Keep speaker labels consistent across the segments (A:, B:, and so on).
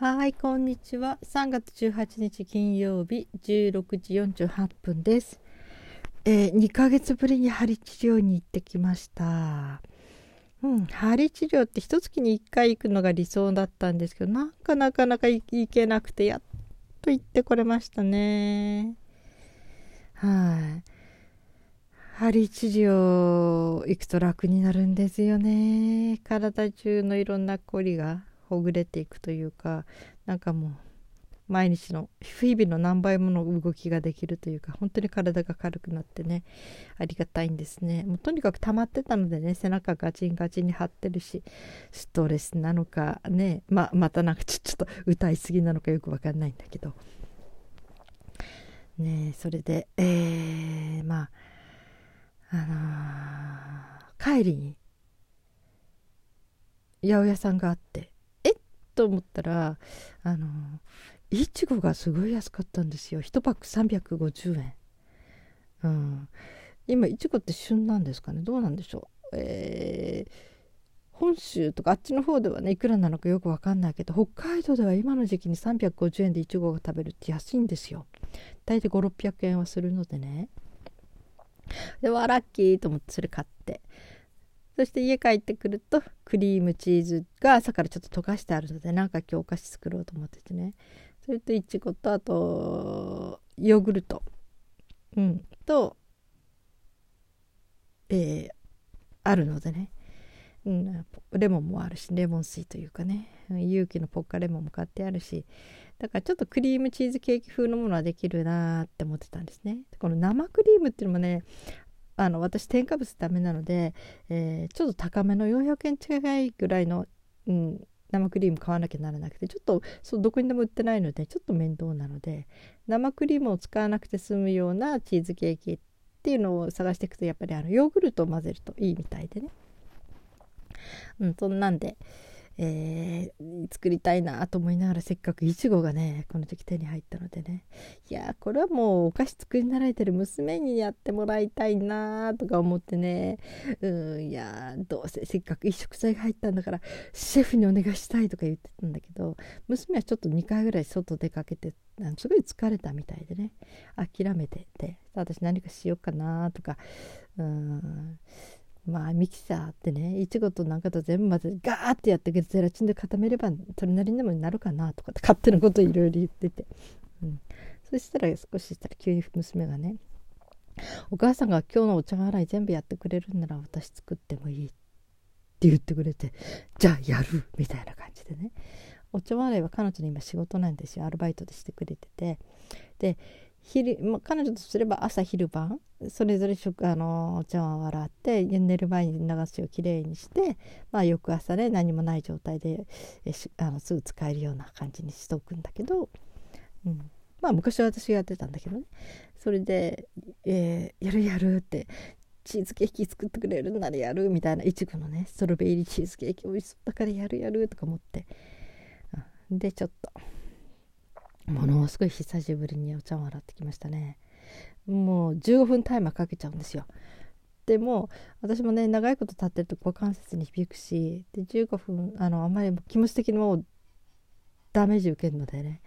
A: はい、こんにちは。3月18日金曜日16時48分です。えー、2ヶ月ぶりに針治療に行ってきました。うん、針治療って一月に1回行くのが理想だったんですけど、なかなかなか行けなくて、やっと行ってこれましたね。はい。針治療行くと楽になるんですよね。体中のいろんなこりがほぐれていくというかなんかもう毎日の日々の何倍もの動きができるというか本当に体が軽くなってねありがたいんですね。もうとにかく溜まってたのでね背中ガチンガチンに張ってるしストレスなのかねままたなんかちょっと歌いすぎなのかよくわかんないんだけど。ねそれでえー、まああのー、帰りに八百屋さんがあってと思ったらあのいちごがすごい安かったんですよ。1パック350円。うん。今いちごって旬なんですかね？どうなんでしょう？えー、本州とかあっちの方ではねいくらなのかよくわかんないけど北海道では今の時期に350円でいちごが食べるって安いんですよ。大体5600円はするのでね。でわラッキーと思ってそれ買って。そして家帰ってくるとクリームチーズが朝からちょっと溶かしてあるのでなんか今日お菓子作ろうと思っててね。それといちごとあとヨーグルト。うん。とえー、あるのでね、うん、レモンもあるしレモン水というかね。勇気のポッカレモンも買ってあるし。だからちょっとクリームチーズケーキ風のものはできるなって思ってたんですね。この生クリームっていうのもねあの私添加物ダメなので、えー、ちょっと高めの400円近いぐらいの、うん、生クリーム買わなきゃならなくてちょっとそどこにでも売ってないのでちょっと面倒なので生クリームを使わなくて済むようなチーズケーキっていうのを探していくとやっぱりあのヨーグルトを混ぜるといいみたいでね。うん、そんなんで、えー、作りたいなと思いながらせっかくいちごがねこの時手に入ったのでね。いやこれはもうお菓子作り慣れてる娘にやってもらいたいなとか思ってね。うんいやどうせせっかくいい食材が入ったんだからシェフにお願いしたいとか言ってたんだけど娘はちょっと2回ぐらい外出かけてすごい疲れたみたいでね。諦めてて私何かしようかなとか。うん。まあミキサーってねいちごとなんかと全部混ぜてガーってやってゼラチンで固めればそれなりにもになるかなとかって勝手なこといろいろ言ってて、うん、そしたら少ししたら急に娘がね「お母さんが今日のお茶洗い全部やってくれるんなら私作ってもいい」って言ってくれて「じゃあやる」みたいな感じでね。お茶洗いは彼女の今仕事なんですよ。アルバイトでしてくれてて。で昼、まあ、彼女とすれば朝昼晩それぞれ食あのお茶碗を洗って寝る前に流しをきれいにして、まあ、翌朝ね何もない状態でえあのすぐ使えるような感じにしておくんだけど、うん、まあ昔は私がやってたんだけどね。それで、えー、やるやるってチーズケーキ作ってくれるならやるみたいないちごのねストロベリーチーズケーキ美味しそうだからやるやるとか思って、うん、でちょっと。ものすごい久しぶりにお茶を洗ってきましたね。もう15分タイマーかけちゃうんですよ。でも私もね長いこと立ってると股関節に響くしで15分あのあまり気持ち的にもうダメージ受けるのでね。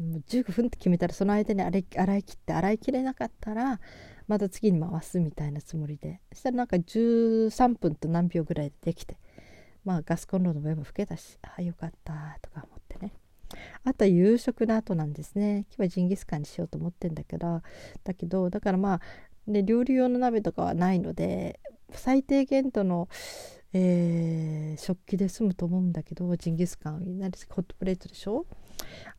A: 15分って決めたらその間に洗い洗い切って洗い切れなかったらまた次に回すみたいなつもりで。そしたらなんか13分と何秒ぐらいでできてまあガスコンロの上も拭けたしああよかったとか思あとは夕食の後なんですね。今日はジンギスカンにしようと思ってんだけど。だけどだからまあで料理用の鍋とかはないので最低限度の、えー、食器で済むと思うんだけどジンギスカンをなりホットプレートでしょ？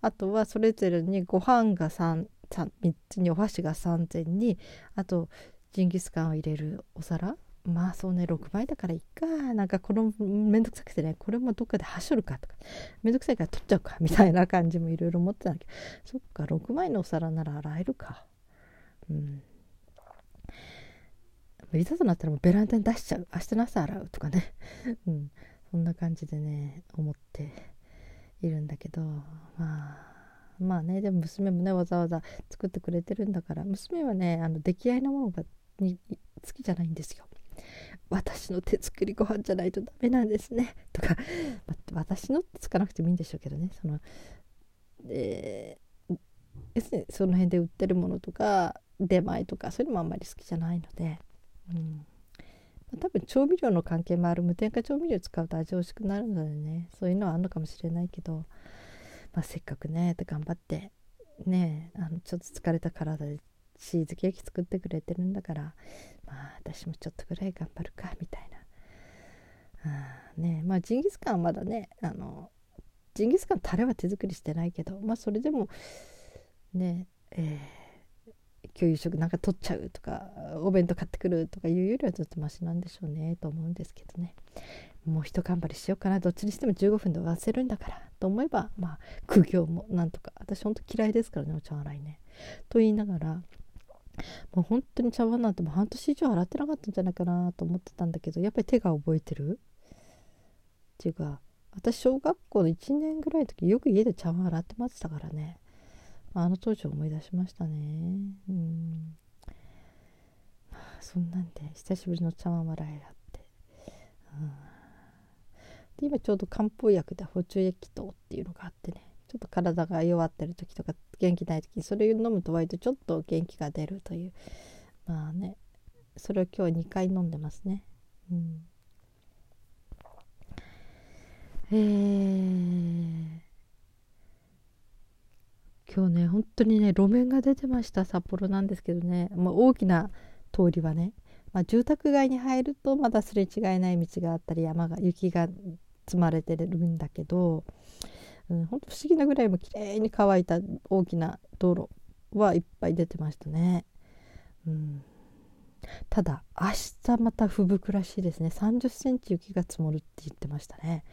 A: あとはそれぞれにご飯が 3, 3, 3つにお箸が3000にあとジンギスカンを入れるお皿。まあそうね6枚だからいっか。なんかこのめんどくさくてねこれもどっかではしょるかとか。めんどくさいから取っちゃうか。みたいな感じもいろいろ思ってたんだけど。そっか6枚のお皿なら洗えるか。うん。いざとなったらもうベランダに出しちゃう。明日の朝洗うとかね。うん。そんな感じでね思っているんだけど。まあまあねでも娘もねわざわざ作ってくれてるんだから。娘はねあの出来合いのものがに好きじゃないんですよ。私の手作りご飯じゃないとダメなんですね。とか、私のってつかなくてもいいんでしょうけどね。その、えー、要するにその辺で売ってるものとか出前とかそういうのもあんまり好きじゃないので、うん。多分調味料の関係もある無添加調味料使うと味美味しくなるのでね。そういうのはあるのかもしれないけど、まあ、せっかくね頑張ってねあのちょっと疲れた体でチーズケーキ作ってくれてるんだからまあ私もちょっとぐらい頑張るかみたいな。あねまあジンギスカンはまだねあのジンギスカンタレは手作りしてないけどまあそれでもねえー給油食なんか取っちゃうとかお弁当買ってくるとかいうよりはずっとマシなんでしょうねと思うんですけどね。もう一頑張りしようかな。どっちにしても15分で終わせるんだからと思えばまあ苦行もなんとか。私ほんと嫌いですからねお茶洗いね。と言いながらもう本当に茶碗なんてもう半年以上洗ってなかったんじゃないかなと思ってたんだけどやっぱり手が覚えてる？っていうか私小学校の1年ぐらいの時よく家で茶碗洗ってましたからね。あの当時思い出しましたね。うん。まあそんなんで久しぶりの茶碗洗いがあって、うん、で今ちょうど漢方薬で補充液糖っていうのがあってね。ちょっと体が弱ってる時とか元気ない時にそれを飲むと割とちょっと元気が出るという。まあねそれを今日2回飲んでますね。うん、えー。今日ね本当にね路面が出てました札幌なんですけどね、まあ、大きな通りはね、まあ、住宅街に入るとまだすれ違いない道があったり山が雪が積まれてるんだけど、うん、本当不思議なぐらいも綺麗に乾いた大きな道路はいっぱい出てましたね。うん、ただ明日また吹雪らしいですね。30センチ雪が積もるって言ってましたね。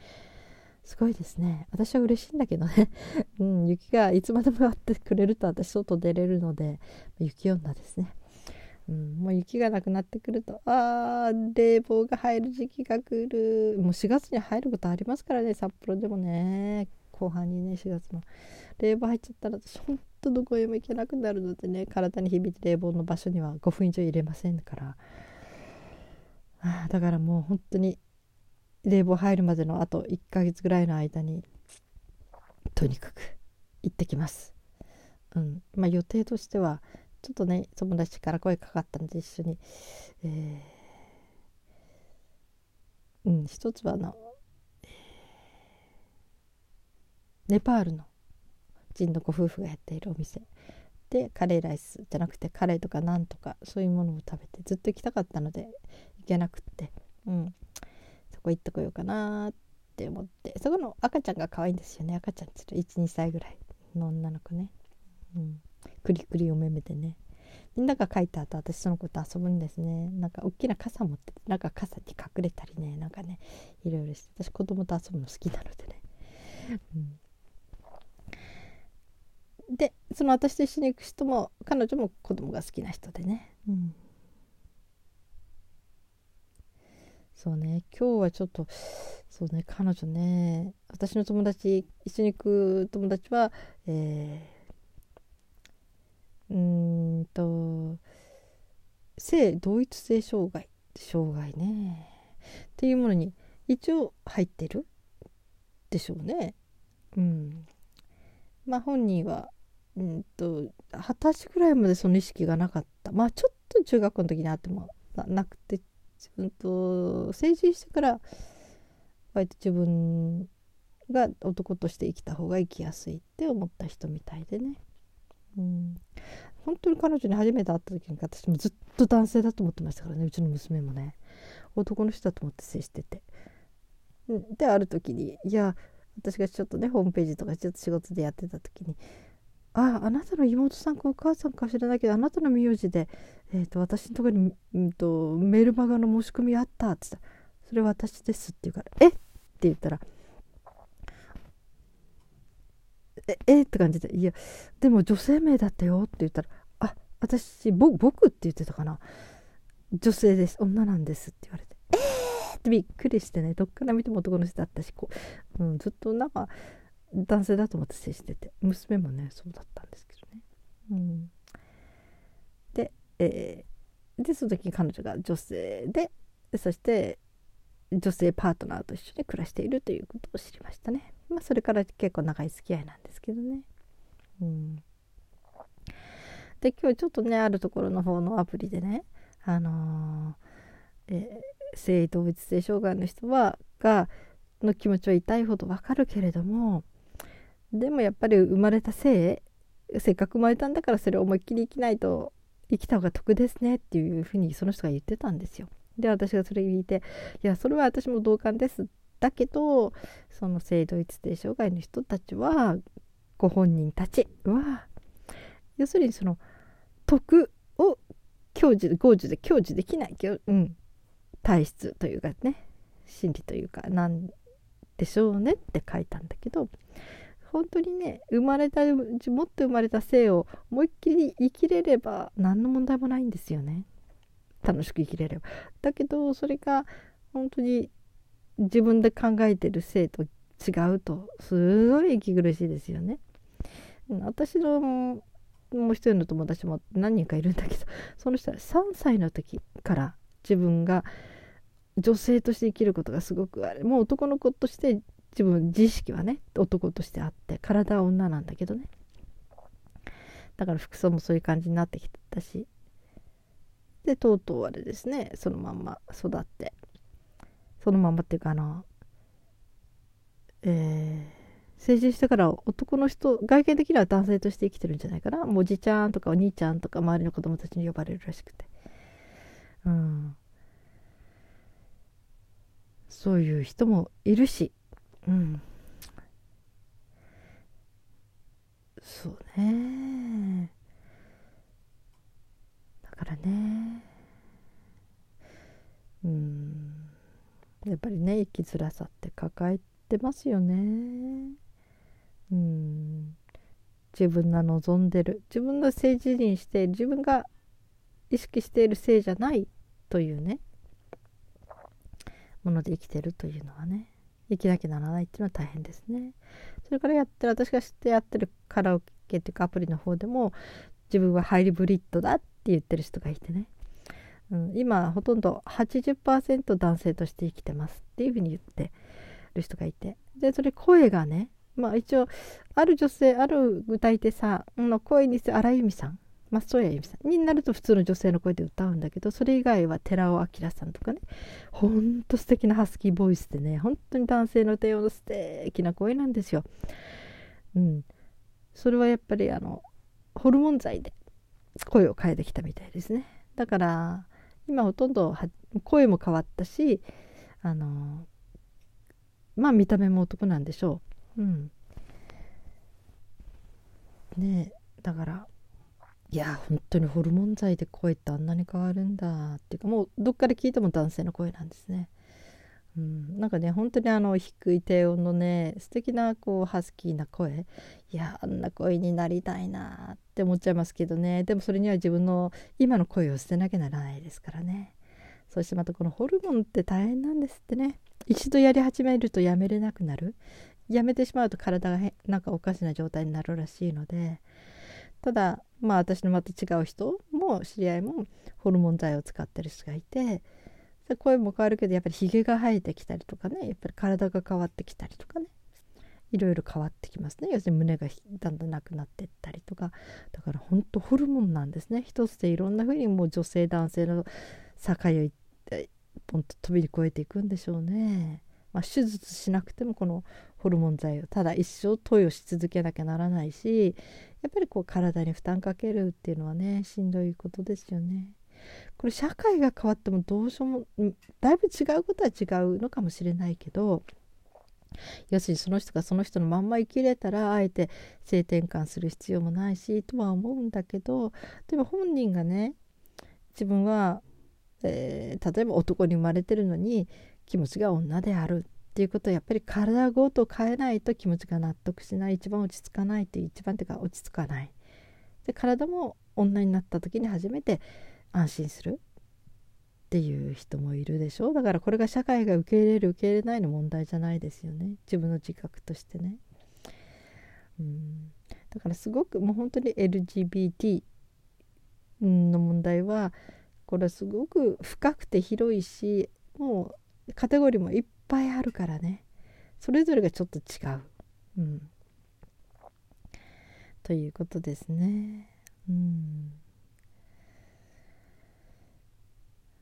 A: すごいですね。私は嬉しいんだけどね、うん、雪がいつまでも待ってくれると私外出れるので雪女ですね、うん、もう雪がなくなってくるとあー冷房が入る時期が来る。もう4月に入ることありますからね札幌でもね。後半にね4月の冷房入っちゃったら私ほんとどこへも行けなくなるのでね体に響いて冷房の場所には5分以上入れませんから。あだからもう本当に冷房入るまでのあと1ヶ月ぐらいの間にとにかく行ってきます。うん。まあ、予定としてはちょっとね友達から声かかったので一緒に、えー、うん一つはあの、えー、ネパールの人のご夫婦がやっているお店。でカレーライスじゃなくてカレーとかなんとかそういうものを食べてずっと行きたかったので行けなくって、うん、そこ行ってこようかなって思って。そこの赤ちゃんが可愛いんですよね。赤ちゃんちょっと12歳ぐらいの女の子ね、うん、クリクリお目目でね。みんなが書いた後私その子と遊ぶんですね。なんか大きな傘持ってなんか傘に隠れたりね。なんかねいろいろして私子供と遊ぶの好きなのでね、うん、でその私と一緒に行く人も彼女も子供が好きな人でね、うん。そうね。今日はちょっとそうね彼女ね私の友達一緒に行く友達はえー、うんと性同一性障害障害ね。っていうものに一応入ってるでしょうね。うん、まあ本人はうんと二十歳ぐらいまでその意識がなかった。まあちょっと中学校の時にあってもなくて自分と成人してから割と自分が男として生きた方が生きやすいって思った人みたいでね。うん、本当に彼女に初めて会った時に私もずっと男性だと思ってましたからね。うちの娘もね。男の人だと思って接してて。である時にいや私がちょっとねホームページとかちょっと仕事でやってた時にああなたの妹さんかお母さんか知らないけどあなたの名字で、えーと、私のところに、うんと、メールマガの申し込みあったって言った「それ私です」って言うから「えっ?」って言ったら「ええって感じで「いやでも女性名だったよ」って言ったら「あ私僕って言ってたかな女性です女なんです」って言われて「えー!」ってびっくりしてねどっから見ても男の人だったしこう、うん、ずっとなんか男性だと思って接してて娘もねそうだったんですけどね。うん、で,、えー、でその時彼女が女性でそして女性パートナーと一緒に暮らしているということを知りましたね。まあ、それから結構長い付き合いなんですけどね。うん、で今日ちょっとねあるところの方のアプリでねあのー、えー、性同一性障害の人はがの気持ちは痛いほどわかるけれどもでもやっぱり生まれた性せっかく生まれたんだからそれを思いっきり生きないと生きた方が得ですねっていうふうにその人が言ってたんですよ。で私がそれ聞いて「いやそれは私も同感です」だけどその性同一性障害の人たちはご本人たちは要するにその徳を享受合受で享受できない、うん、体質というかね心理というかなんでしょうねって書いたんだけど本当にね生まれた持って生まれた性を思いっきり生きれれば何の問題もないんですよね。楽しく生きれれば。だけどそれが本当に自分で考えてる性と違うとすごい息苦しいですよね。私のもう一人の友達も何人かいるんだけどその人は3歳の時から自分が女性として生きることがすごくあれもう男の子として自分自意識はね男としてあって体は女なんだけどね。だから服装もそういう感じになってきたし。でとうとうあれですねそのまんま育って。そのまんまっていうかあのえー、成人してから男の人外見的には男性として生きてるんじゃないかな。もうおじちゃんとかお兄ちゃんとか周りの子供たちに呼ばれるらしくて。うん。そういう人もいるし、うん。そうね。だからね。うん。やっぱりね、生きづらさって抱えてますよね。うん。自分が望んでる自分の性自認して自分が意識している性じゃないというねもので生きてるというのはね生きなきゃならないっていうのは大変ですね。それからやってる私が知ってやってるカラオケっていうかアプリの方でも自分はハイリブリッドだって言ってる人がいてね、うん、今ほとんど80%男性として生きてますっていうふうに言ってる人がいてでそれ声がねまあ一応ある女性ある歌い手さんの声にして荒井由実さん松任谷由実さんになると普通の女性の声で歌うんだけどそれ以外は寺尾明さんとかねほんと素敵なハスキーボイスでね本当に男性の低音の素敵な声なんですよ。うん、それはやっぱりあのホルモン剤で声を変えてきたみたいですね。だから今ほとんど声も変わったしあのまあ見た目も男なんでしょう。うん、ねだからや本当にホルモン剤で声ってあんなに変わるんだっていうかもうどっから聞いても男性の声なんですね。うん、なんかね本当にあの低い低音のね素敵なこうハスキーな声いやあんな声になりたいなって思っちゃいますけどね。でもそれには自分の今の声を捨てなきゃならないですからね。そしてまたこのホルモンって大変なんですってね。一度やり始めるとやめれなくなる。やめてしまうと体がなんかおかしな状態になるらしいのでただまあ私のまた違う人も知り合いもホルモン剤を使ってる人がいて声も変わるけどやっぱりひげが生えてきたりとかねやっぱり体が変わってきたりとかねいろいろ変わってきますね。要するに胸がだんだんなくなってったりとか。だから本当ホルモンなんですね。一つでいろんな風にもう女性男性の境をポンと飛び越えていくんでしょうね。まあ、手術しなくてもこのホルモン剤をただ一生投与し続けなきゃならないしやっぱりこう体に負担かけるっていうのはねしんどいことですよね。これ社会が変わってもどうしようもだいぶ違うことは違うのかもしれないけど要するにその人がその人のまんま生きれたらあえて性転換する必要もないしとは思うんだけどでも本人がね自分は、えー、例えば男に生まれてるのに気持ちが女であるっていうことはやっぱり体ごと変えないと気持ちが納得しない一番落ち着かないっていう一番手が落ち着かない。で体も女になった時に初めて安心するっていう人もいるでしょう。だからこれが社会が受け入れる受け入れないの問題じゃないですよね。自分の自覚としてね。うん。だからすごくもう本当に LGBT の問題はこれはすごく深くて広いしもうカテゴリーもいっぱいあるからねそれぞれがちょっと違う。うん、ということですね。うん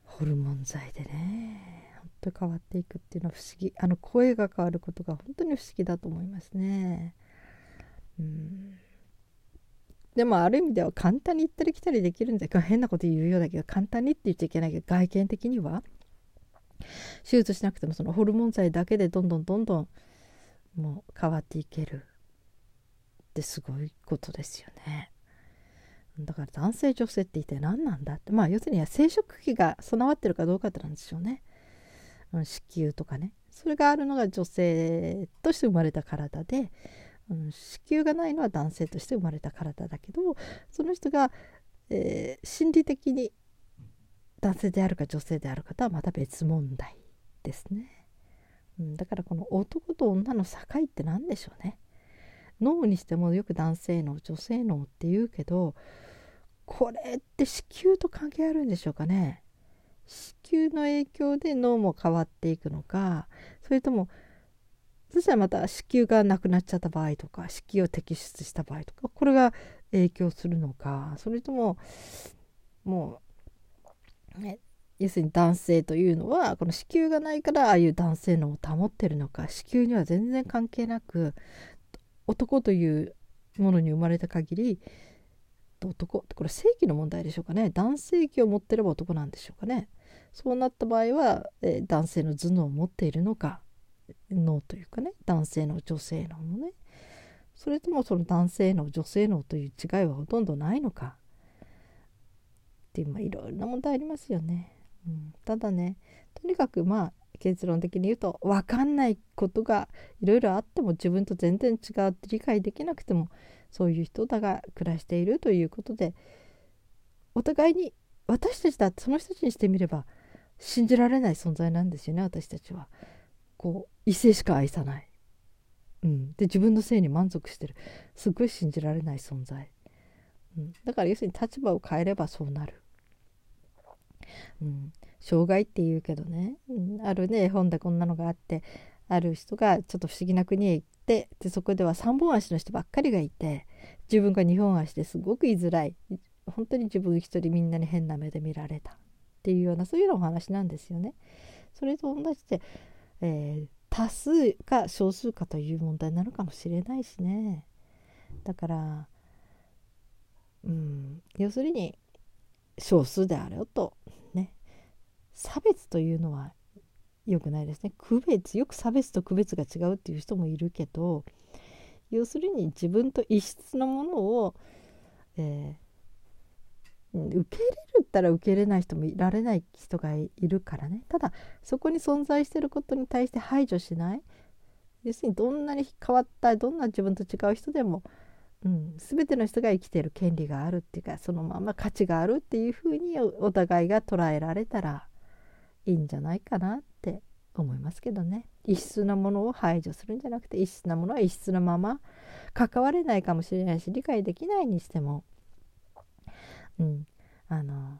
A: ホルモン剤でね本当に変わっていくっていうのは不思議あの声が変わることが本当に不思議だと思いますね。うんでもある意味では簡単に行ったり来たりできるんだけど変なこと言うようだけど簡単にって言っちゃいけないけど外見的には手術しなくてもそのホルモン剤だけでどんどんどんどんもう変わっていけるってすごいことですよね。だから男性女性って一体何なんだって。まあ要するには生殖器が備わってるかどうかってなんでしょうね、うん、子宮とかね。それがあるのが女性として生まれた体で、うん、子宮がないのは男性として生まれた体だけどその人が、えー、心理的に男性であるか女性であるかとはまた別問題ですね、うん、だからこの男と女の境って何でしょうね。脳にしてもよく男性脳女性脳って言うけどこれって子宮と関係あるんでしょうかね。子宮の影響で脳も変わっていくのかそれともそしたらまた子宮がなくなっちゃった場合とか子宮を摘出した場合とかこれが影響するのかそれとももう、ね、要するに男性というのはこの子宮がないからああいう男性のを保ってるのか子宮には全然関係なく男というものに生まれた限り男これ正規の問題でしょうかね。男性器を持ってれば男なんでしょうかね。そうなった場合は、えー、男性の頭脳を持っているのか脳というかね男性の女性ののね。それともその男性の女性のという違いはほとんどないのか。っていうまあいろいろな問題ありますよね、うん、ただねとにかくまあ結論的に言うと分かんないことがいろいろあっても自分と全然違うって理解できなくてもそういう人だが暮らしているということでお互いに私たちだってその人たちにしてみれば信じられない存在なんですよね私たちは。こう異性しか愛さない、うん、で自分の性に満足してる。すごい信じられない存在、うん、だから要するに立場を変えればそうなる。うん、障害って言うけどね、うん、あるね絵本でこんなのがあって。ある人がちょっと不思議な国へ行ってでそこでは3本足の人ばっかりがいて自分が2本足ですごく居づらい。本当に自分一人みんなに変な目で見られた。っていうようなそういうようなお話なんですよね。それと同じで、えー、多数か少数かという問題なのかもしれないしね。だからうん要するに少数であれよと。差別というのは良くないですね。区別よく差別と区別が違うっていう人もいるけど要するに自分と異質なものを、えー、受け入れるったら受け入れない人もいられない人がいるからね。ただそこに存在してることに対して排除しない。要するにどんなに変わったどんな自分と違う人でも、うん、全ての人が生きてる権利があるっていうかそのまま価値があるっていうふうにお互いが捉えられたらいいんじゃないかなって思いますけどね。異質なものを排除するんじゃなくて異質なものは異質なまま関われないかもしれないし理解できないにしても、うん、あの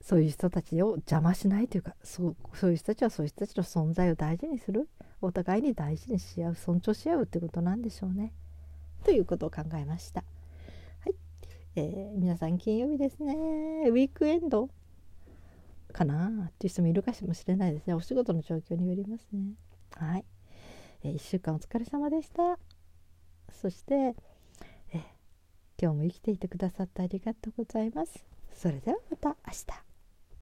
A: そういう人たちを邪魔しないというかそうそういう人たちはそういう人たちの存在を大事にする。お互いに大事にし合う尊重し合うってことなんでしょうね。ということを考えました。はい、えー、皆さん金曜日ですね。ウィークエンド。かな。っていう人もいるかもしれないですね。お仕事の状況によりますね。はい、えー、1週間お疲れ様でした。そして、えー、今日も生きていてくださってありがとうございます。それではまた明日。